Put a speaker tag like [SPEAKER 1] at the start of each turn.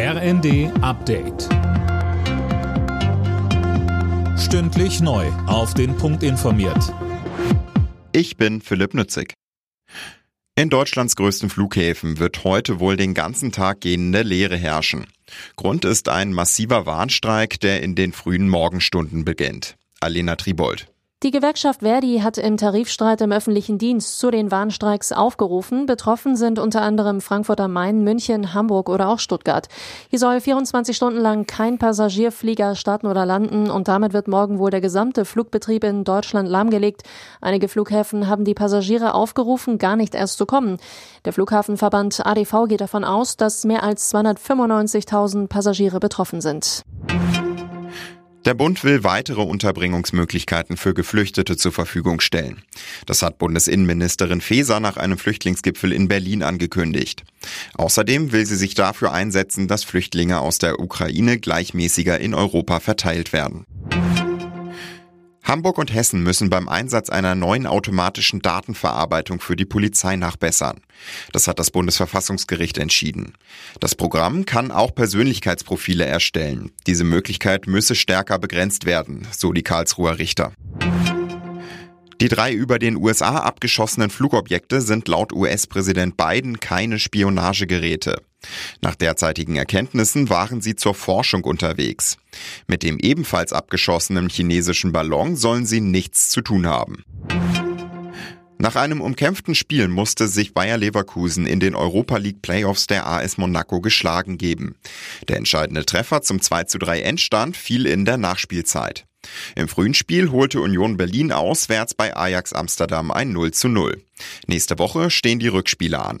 [SPEAKER 1] RND Update. Stündlich neu. Auf den Punkt informiert.
[SPEAKER 2] Ich bin Philipp Nützig. In Deutschlands größten Flughäfen wird heute wohl den ganzen Tag gehende Leere herrschen. Grund ist ein massiver Warnstreik, der in den frühen Morgenstunden beginnt. Alena Tribold.
[SPEAKER 3] Die Gewerkschaft Verdi hat im Tarifstreit im öffentlichen Dienst zu den Warnstreiks aufgerufen. Betroffen sind unter anderem Frankfurt am Main, München, Hamburg oder auch Stuttgart. Hier soll 24 Stunden lang kein Passagierflieger starten oder landen und damit wird morgen wohl der gesamte Flugbetrieb in Deutschland lahmgelegt. Einige Flughäfen haben die Passagiere aufgerufen, gar nicht erst zu kommen. Der Flughafenverband ADV geht davon aus, dass mehr als 295.000 Passagiere betroffen sind.
[SPEAKER 2] Der Bund will weitere Unterbringungsmöglichkeiten für Geflüchtete zur Verfügung stellen. Das hat Bundesinnenministerin Faeser nach einem Flüchtlingsgipfel in Berlin angekündigt. Außerdem will sie sich dafür einsetzen, dass Flüchtlinge aus der Ukraine gleichmäßiger in Europa verteilt werden. Hamburg und Hessen müssen beim Einsatz einer neuen automatischen Datenverarbeitung für die Polizei nachbessern. Das hat das Bundesverfassungsgericht entschieden. Das Programm kann auch Persönlichkeitsprofile erstellen. Diese Möglichkeit müsse stärker begrenzt werden, so die Karlsruher Richter. Die drei über den USA abgeschossenen Flugobjekte sind laut US-Präsident Biden keine Spionagegeräte. Nach derzeitigen Erkenntnissen waren sie zur Forschung unterwegs. Mit dem ebenfalls abgeschossenen chinesischen Ballon sollen sie nichts zu tun haben. Nach einem umkämpften Spiel musste sich Bayer Leverkusen in den Europa League Playoffs der AS Monaco geschlagen geben. Der entscheidende Treffer zum 2 zu 3 Endstand fiel in der Nachspielzeit. Im frühen Spiel holte Union Berlin auswärts bei Ajax Amsterdam ein 0 zu 0. Nächste Woche stehen die Rückspiele an.